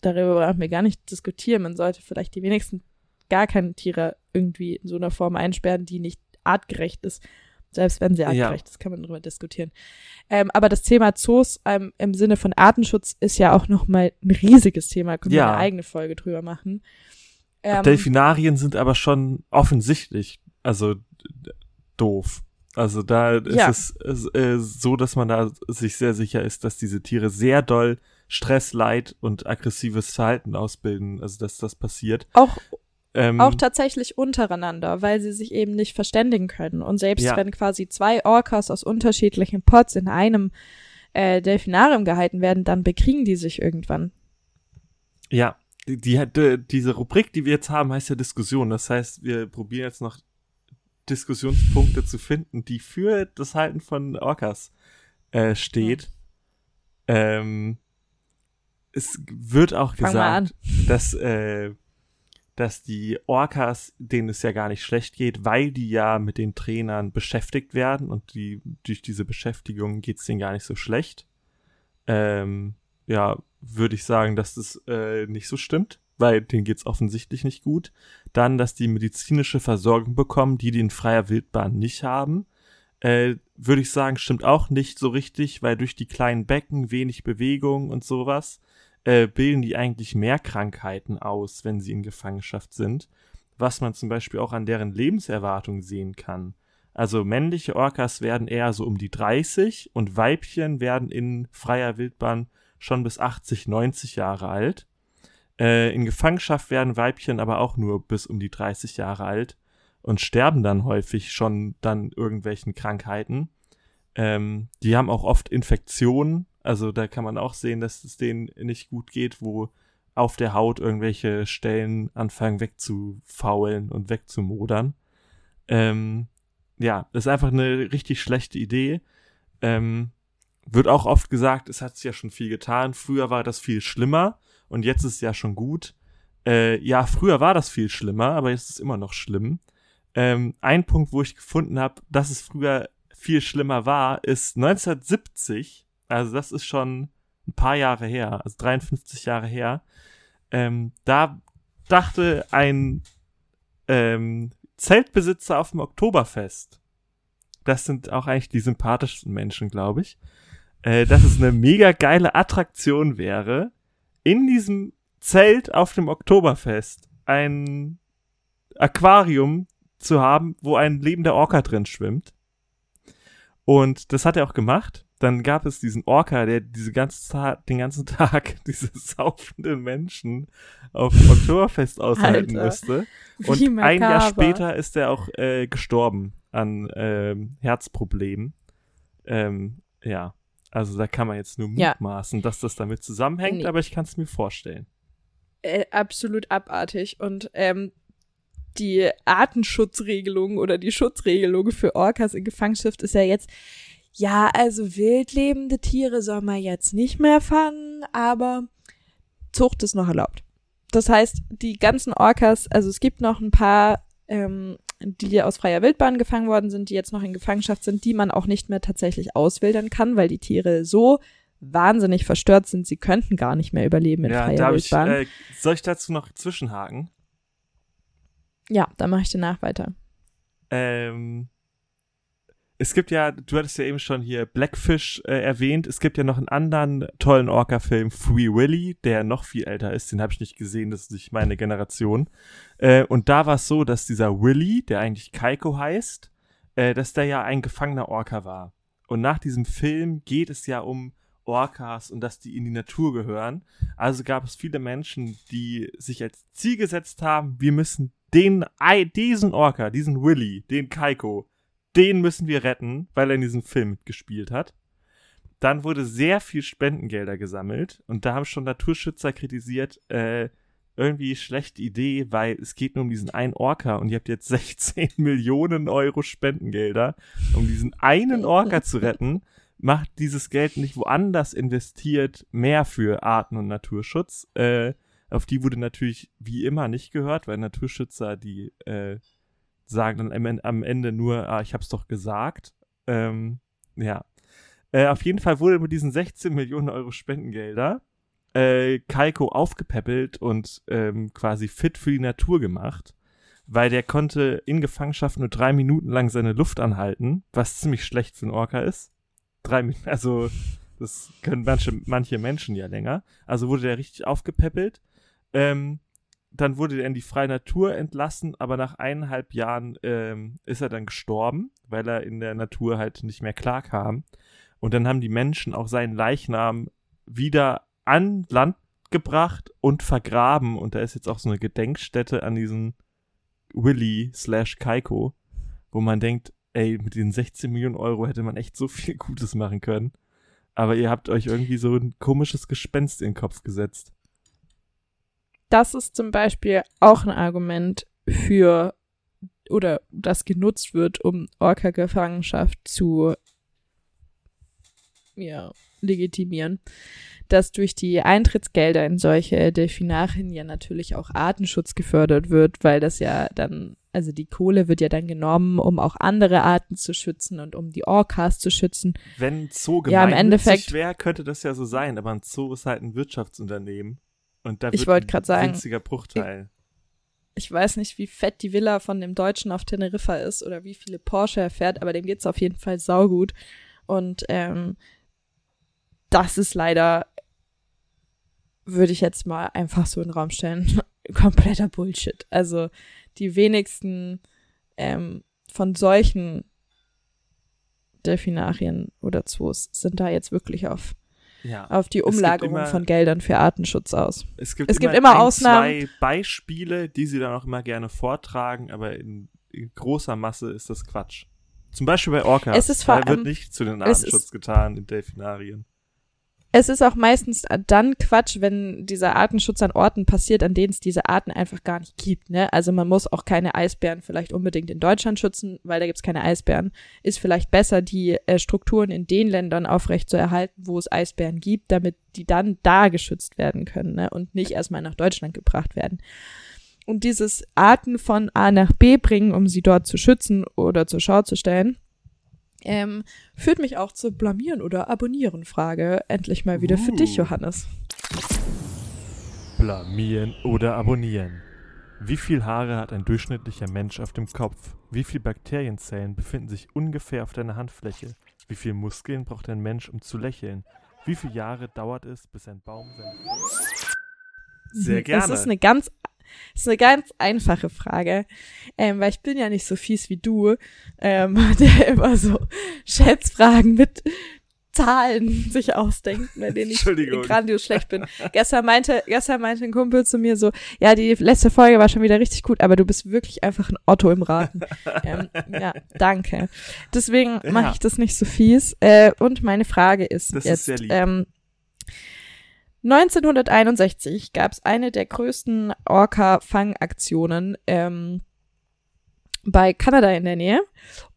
darüber brauchen wir gar nicht diskutieren. Man sollte vielleicht die wenigsten gar keine Tiere irgendwie in so einer Form einsperren, die nicht artgerecht ist. Selbst wenn sie Ja. artgerecht ist, kann man darüber diskutieren. Ähm, aber das Thema Zoos ähm, im Sinne von Artenschutz ist ja auch nochmal ein riesiges Thema. Können wir Ja. eine eigene Folge drüber machen. Ähm, Delfinarien sind aber schon offensichtlich, also doof. Also da ist Ja. es äh, so, dass man da sich sehr sicher ist, dass diese Tiere sehr doll Stress, Leid und aggressives Verhalten ausbilden, also dass das passiert. auch Ähm, Auch tatsächlich untereinander, weil sie sich eben nicht verständigen können. Und selbst Ja. wenn quasi zwei Orcas aus unterschiedlichen Pots in einem äh, Delfinarium gehalten werden, dann bekriegen die sich irgendwann. Ja, die, die, die, diese Rubrik, die wir jetzt haben, heißt ja Diskussion. Das heißt, wir probieren jetzt noch Diskussionspunkte zu finden, die für das Halten von Orcas äh, steht. Ähm, es wird auch Fang gesagt, dass, äh, dass die Orcas, denen es ja gar nicht schlecht geht, weil die ja mit den Trainern beschäftigt werden und die durch diese Beschäftigung geht es denen gar nicht so schlecht. Ähm, ja, würde ich sagen, dass das äh, nicht so stimmt, weil denen geht's offensichtlich nicht gut. Dann, dass die medizinische Versorgung bekommen, die die in freier Wildbahn nicht haben. Äh, würde ich sagen, stimmt auch nicht so richtig, weil durch die kleinen Becken wenig Bewegung und sowas. äh, bilden die eigentlich mehr Krankheiten aus, wenn sie in Gefangenschaft sind, was man zum Beispiel auch an deren Lebenserwartung sehen kann. Also männliche Orcas werden eher so um die 30 und Weibchen werden in freier Wildbahn schon bis 80, 90 Jahre alt. Äh, in Gefangenschaft werden Weibchen aber auch nur bis um die 30 Jahre alt und sterben dann häufig schon dann irgendwelchen Krankheiten. Ähm, die haben auch oft Infektionen, also da kann man auch sehen, dass es denen nicht gut geht, wo auf der Haut irgendwelche Stellen anfangen wegzufaulen und wegzumodern. Ähm, ja, ist einfach eine richtig schlechte Idee. Ähm, wird auch oft gesagt, es hat sich ja schon viel getan. Früher war das viel schlimmer und jetzt ist es ja schon gut. Äh, ja, früher war das viel schlimmer, aber jetzt ist es immer noch schlimm. Ähm, ein Punkt, wo ich gefunden habe, dass es früher viel schlimmer war, ist 1970, also das ist schon ein paar Jahre her, also 53 Jahre her, ähm, da dachte ein ähm, Zeltbesitzer auf dem Oktoberfest, das sind auch eigentlich die sympathischsten Menschen, glaube ich, äh, dass es eine mega geile Attraktion wäre, in diesem Zelt auf dem Oktoberfest ein Aquarium zu haben, wo ein lebender Orca drin schwimmt. Und das hat er auch gemacht. Dann gab es diesen Orca, der diese ganze Tag, den ganzen Tag diese saufenden Menschen auf Oktoberfest aushalten Alter, musste. Und ein Jahr später ist er auch äh, gestorben an ähm, Herzproblemen. Ähm, ja, also da kann man jetzt nur mutmaßen, ja. dass das damit zusammenhängt, nee. aber ich kann es mir vorstellen. Äh, absolut abartig. Und ähm, die Artenschutzregelung oder die Schutzregelung für Orcas in Gefangenschaft ist ja jetzt, ja, also wildlebende Tiere soll man jetzt nicht mehr fangen, aber Zucht ist noch erlaubt. Das heißt, die ganzen Orcas, also es gibt noch ein paar, ähm, die aus freier Wildbahn gefangen worden sind, die jetzt noch in Gefangenschaft sind, die man auch nicht mehr tatsächlich auswildern kann, weil die Tiere so wahnsinnig verstört sind, sie könnten gar nicht mehr überleben in ja, freier Wildbahn. Ich, äh, soll ich dazu noch zwischenhaken? Ja, dann mache ich danach weiter. Ähm, es gibt ja, du hattest ja eben schon hier Blackfish äh, erwähnt. Es gibt ja noch einen anderen tollen Orca-Film, Free Willy, der noch viel älter ist. Den habe ich nicht gesehen, das ist nicht meine Generation. Äh, und da war es so, dass dieser Willy, der eigentlich Kaiko heißt, äh, dass der ja ein gefangener Orca war. Und nach diesem Film geht es ja um Orcas und dass die in die Natur gehören. Also gab es viele Menschen, die sich als Ziel gesetzt haben, wir müssen den, diesen Orca, diesen Willy, den Kaiko, den müssen wir retten, weil er in diesem Film mitgespielt hat. Dann wurde sehr viel Spendengelder gesammelt und da haben schon Naturschützer kritisiert, äh, irgendwie schlechte Idee, weil es geht nur um diesen einen Orca und ihr habt jetzt 16 Millionen Euro Spendengelder, um diesen einen Orca zu retten. Macht dieses Geld nicht woanders investiert, mehr für Arten- und Naturschutz. Äh, auf die wurde natürlich wie immer nicht gehört, weil Naturschützer, die äh, sagen dann am Ende nur, ah, ich hab's doch gesagt. Ähm, ja. Äh, auf jeden Fall wurde mit diesen 16 Millionen Euro Spendengelder äh, Kaiko aufgepäppelt und ähm, quasi fit für die Natur gemacht, weil der konnte in Gefangenschaft nur drei Minuten lang seine Luft anhalten, was ziemlich schlecht für einen Orca ist. Drei Minuten, also das können manche, manche Menschen ja länger. Also wurde der richtig aufgepäppelt ähm, dann wurde er in die freie Natur entlassen, aber nach eineinhalb Jahren ähm, ist er dann gestorben, weil er in der Natur halt nicht mehr klarkam. Und dann haben die Menschen auch seinen Leichnam wieder an Land gebracht und vergraben. Und da ist jetzt auch so eine Gedenkstätte an diesen Willy slash Kaiko, wo man denkt, ey, mit den 16 Millionen Euro hätte man echt so viel Gutes machen können. Aber ihr habt euch irgendwie so ein komisches Gespenst in den Kopf gesetzt das ist zum Beispiel auch ein Argument für oder das genutzt wird, um Orca-Gefangenschaft zu ja, legitimieren, dass durch die Eintrittsgelder in solche Delfinarien ja natürlich auch Artenschutz gefördert wird, weil das ja dann, also die Kohle wird ja dann genommen, um auch andere Arten zu schützen und um die Orcas zu schützen. Wenn Zoo ja, im Endeffekt wäre, könnte das ja so sein, aber ein Zoo ist halt ein Wirtschaftsunternehmen. Und da ich wollte gerade sagen, winziger Bruchteil. Ich, ich, weiß nicht, wie fett die Villa von dem Deutschen auf Teneriffa ist oder wie viele Porsche er fährt, aber dem geht's auf jeden Fall saugut. Und ähm, das ist leider würde ich jetzt mal einfach so in den Raum stellen, kompletter Bullshit. Also die wenigsten ähm, von solchen Delfinarien oder Zoos sind da jetzt wirklich auf, Ja. auf die Umlagerung immer- von Geldern für Artenschutz aus. Es gibt, Es immer, gibt immer ein, Ausnahmen. zwei Beispiele, die sie dann auch immer gerne vortragen, aber in, in großer Masse ist das Quatsch. Zum Beispiel bei Orcas. Es ist vor da wird nicht zu den Artenschutz getan in Delfinarien. Es ist auch meistens dann Quatsch, wenn dieser Artenschutz an Orten passiert, an denen es diese Arten einfach gar nicht gibt. Ne? Also man muss auch keine Eisbären vielleicht unbedingt in Deutschland schützen, weil da gibt es keine Eisbären. Ist vielleicht besser, die äh, Strukturen in den Ländern aufrecht zu erhalten, wo es Eisbären gibt, damit die dann da geschützt werden können ne? und nicht erstmal nach Deutschland gebracht werden. Und dieses Arten von A nach B bringen, um sie dort zu schützen oder zur Schau zu stellen, ähm, führt mich auch zur Blamieren oder Abonnieren Frage. Endlich mal wieder für Uh. dich, Johannes. Blamieren oder abonnieren. Wie viel Haare hat ein durchschnittlicher Mensch auf dem Kopf? Wie viele Bakterienzellen befinden sich ungefähr auf deiner Handfläche? Wie viele Muskeln braucht ein Mensch, um zu lächeln? Wie viele Jahre dauert es, bis ein Baum seine Sehr gerne. Das ist eine ganz, das ist eine ganz einfache Frage, ähm, weil ich bin ja nicht so fies wie du, ähm, der immer so Schätzfragen mit Zahlen sich ausdenkt, bei denen ich grandios schlecht bin. gestern meinte, gestern meinte ein Kumpel zu mir so, ja, die letzte Folge war schon wieder richtig gut, aber du bist wirklich einfach ein Otto im Raten. ähm, ja, danke. Deswegen Ja. mache ich das nicht so fies. Äh, und meine Frage ist Das ist jetzt, lieb. ähm, 1961 gab es eine der größten Orca-Fangaktionen ähm, bei Kanada in der Nähe.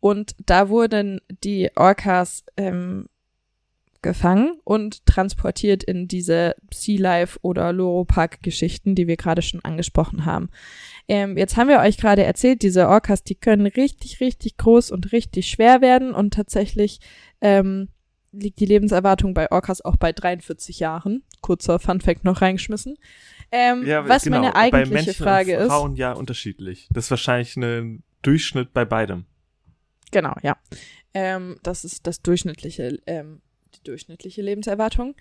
Und da wurden die Orcas ähm, gefangen und transportiert in diese Sea Life oder Loropark-Geschichten, die wir gerade schon angesprochen haben. Ähm, jetzt haben wir euch gerade erzählt, diese Orcas, die können richtig, richtig groß und richtig schwer werden und tatsächlich ähm, liegt die Lebenserwartung bei Orcas auch bei 43 Jahren. Kurzer Funfact noch reingeschmissen. Ähm, was genau, meine bei eigentliche Männchen Frage und ist. Frauen ja unterschiedlich. Das ist wahrscheinlich ein Durchschnitt bei beidem. Genau, ja. Ähm, das ist das durchschnittliche, ähm, die durchschnittliche Lebenserwartung.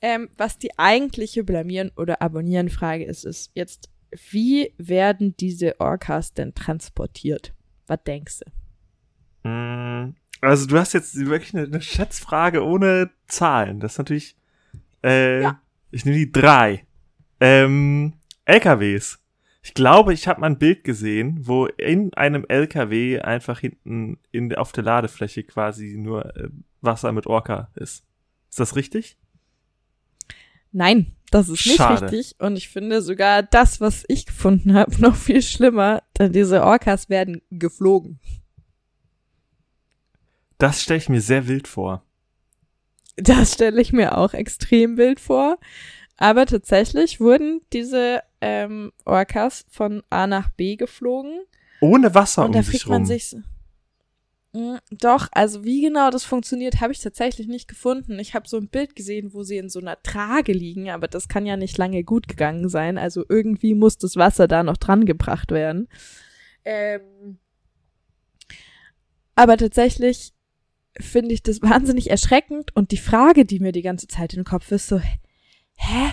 Ähm, was die eigentliche Blamieren- oder Abonnieren-Frage ist, ist jetzt, wie werden diese Orcas denn transportiert? Was denkst du? Also du hast jetzt wirklich eine, eine Schätzfrage ohne Zahlen. Das ist natürlich. Äh, Ja. Ich nehme die drei. Ähm, LKWs. Ich glaube, ich habe mal ein Bild gesehen, wo in einem LKW einfach hinten in, auf der Ladefläche quasi nur äh, Wasser mit Orca ist. Ist das richtig? Nein, das ist nicht Schade. richtig. Und ich finde sogar das, was ich gefunden habe, noch viel schlimmer, denn diese Orcas werden geflogen. Das stelle ich mir sehr wild vor. Das stelle ich mir auch extrem wild vor. Aber tatsächlich wurden diese ähm, Orcas von A nach B geflogen. Ohne Wasser und um da sich fühlt man rum. sich. so- Mm, Doch, also wie genau das funktioniert, habe ich tatsächlich nicht gefunden. Ich habe so ein Bild gesehen, wo sie in so einer Trage liegen, aber das kann ja nicht lange gut gegangen sein. Also irgendwie muss das Wasser da noch dran gebracht werden. Ähm, aber tatsächlich finde ich das wahnsinnig erschreckend und die Frage, die mir die ganze Zeit in den Kopf ist, so, hä?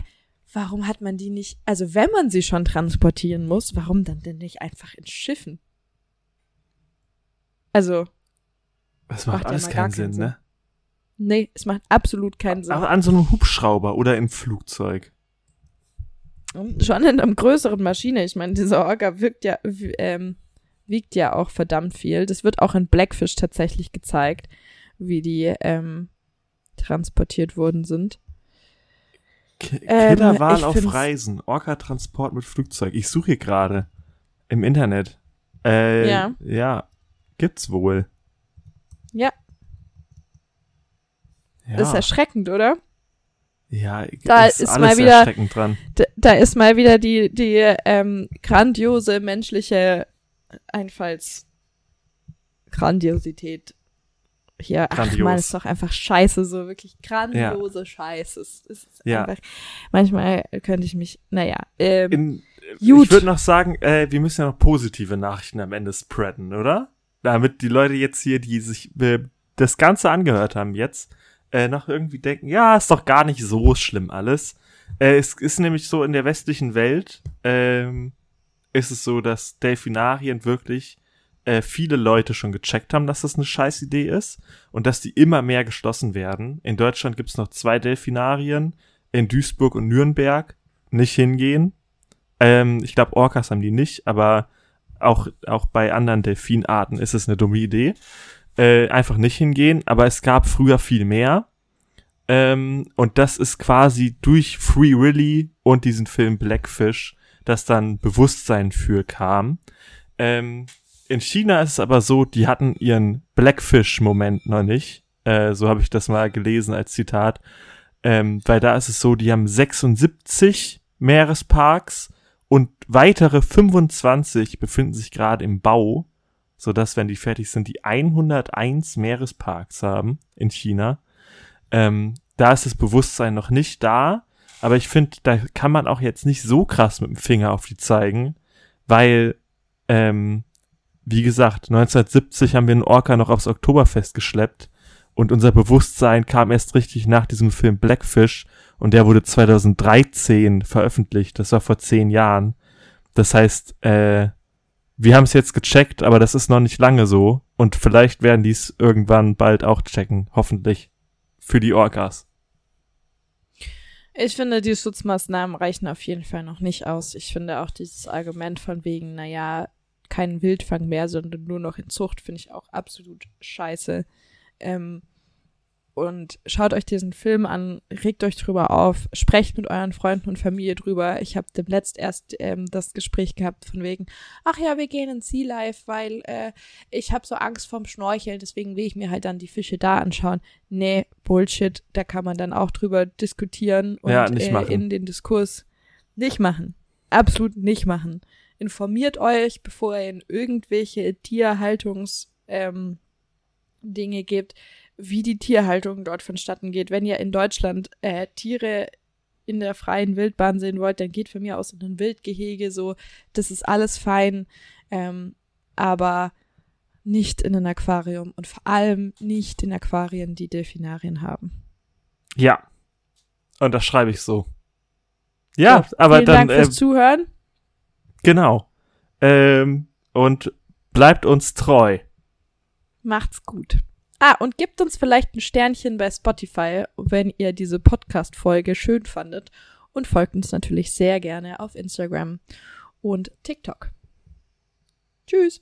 Warum hat man die nicht, also wenn man sie schon transportieren muss, warum dann denn nicht einfach in Schiffen? Also, das macht macht ja alles mal keinen Sinn, keinen Sinn. ne? nee, es macht absolut keinen Sinn. Aber an so einem Hubschrauber oder im Flugzeug. Schon in einer größeren Maschine. Ich meine, dieser Orca wirkt ja, ähm, wiegt ja auch verdammt viel. Das wird auch in Blackfish tatsächlich gezeigt, wie die ähm, transportiert worden sind. K Ähm, auf Reisen. Orca-Transport mit Flugzeug. Ich suche hier gerade. Im Internet. Äh, Ja. Ja. Gibt's wohl. Ja. Ja. Das ist erschreckend, oder? ja, Da ist, ist mal wieder- erschreckend dran. D da ist mal wieder die, die ähm, grandiose menschliche Einfalls Grandiosität hier. Ach Grandios. man, ist doch einfach scheiße, so wirklich grandiose Scheiße. Es ist Ja. einfach, manchmal könnte ich mich, naja, ähm, In, Gut. Ich würde noch sagen, äh, wir müssen ja noch positive Nachrichten am Ende spreaden, oder? Damit die Leute jetzt hier, die sich äh, das Ganze angehört haben jetzt, äh, noch irgendwie denken, ja, ist doch gar nicht so schlimm alles. Äh, es ist nämlich so in der westlichen Welt, ähm, ist es so, dass Delfinarien wirklich äh, viele Leute schon gecheckt haben, dass das eine scheiß Idee ist und dass die immer mehr geschlossen werden. In Deutschland gibt's noch zwei Delfinarien, in Duisburg und Nürnberg nicht hingehen. Ähm, ich glaube, Orcas haben die nicht, aber auch, auch bei anderen Delfinarten ist es eine dumme Idee. Äh, einfach nicht hingehen, aber es gab früher viel mehr. Ähm, und das ist quasi durch Free Willy und diesen Film Blackfish, dass dann Bewusstsein für kam. Ähm, in China ist es aber so, die hatten ihren Blackfish-Moment noch nicht. Äh, so habe ich das mal gelesen als Zitat. Ähm, weil da ist es so, die haben 76 Meeresparks und weitere 25 befinden sich gerade im Bau, sodass, wenn die fertig sind, die 101 Meeresparks haben in China. Ähm, da ist das Bewusstsein noch nicht da, aber ich finde, da kann man auch jetzt nicht so krass mit dem Finger auf die zeigen, weil, ähm, wie gesagt, 1970 haben wir einen Orca noch aufs Oktoberfest geschleppt und unser Bewusstsein kam erst richtig nach diesem Film Blackfish und der wurde 2013 veröffentlicht. Das war vor zehn Jahren. Das heißt, äh, wir haben es jetzt gecheckt, aber das ist noch nicht lange so. Und vielleicht werden die es irgendwann bald auch checken. Hoffentlich. Für die Orcas. Ich finde, die Schutzmaßnahmen reichen auf jeden Fall noch nicht aus. Ich finde auch dieses Argument von wegen, naja, kein Wildfang mehr, sondern nur noch in Zucht, finde ich auch absolut scheiße. Ähm, und schaut euch diesen Film an, regt euch drüber auf, sprecht mit euren Freunden und Familie drüber. Ich habe dem letzt erst ähm, das Gespräch gehabt von wegen, ach ja, wir gehen in Sea Life, weil äh, ich habe so Angst vorm Schnorcheln, deswegen will ich mir halt dann die Fische da anschauen. Nee, Bullshit, da kann man dann auch drüber diskutieren und Ja, nicht äh, in den Diskurs nicht machen. Absolut nicht machen. Informiert euch, bevor ihr in irgendwelche Tierhaltungs ähm, Dinge gibt, wie die Tierhaltung dort vonstatten geht. Wenn ihr in Deutschland äh, Tiere in der freien Wildbahn sehen wollt, dann geht von mir aus in ein Wildgehege so. Das ist alles fein, ähm, aber nicht in ein Aquarium und vor allem nicht in Aquarien, die Delfinarien haben. Ja. Und das schreibe ich so. Ja, So, aber Vielen dann, Dank fürs äh, Zuhören. Genau. Ähm, und bleibt uns treu. Macht's gut. Ah, und gebt uns vielleicht ein Sternchen bei Spotify, wenn ihr diese Podcast-Folge schön fandet. Und folgt uns natürlich sehr gerne auf Instagram und TikTok. Tschüss.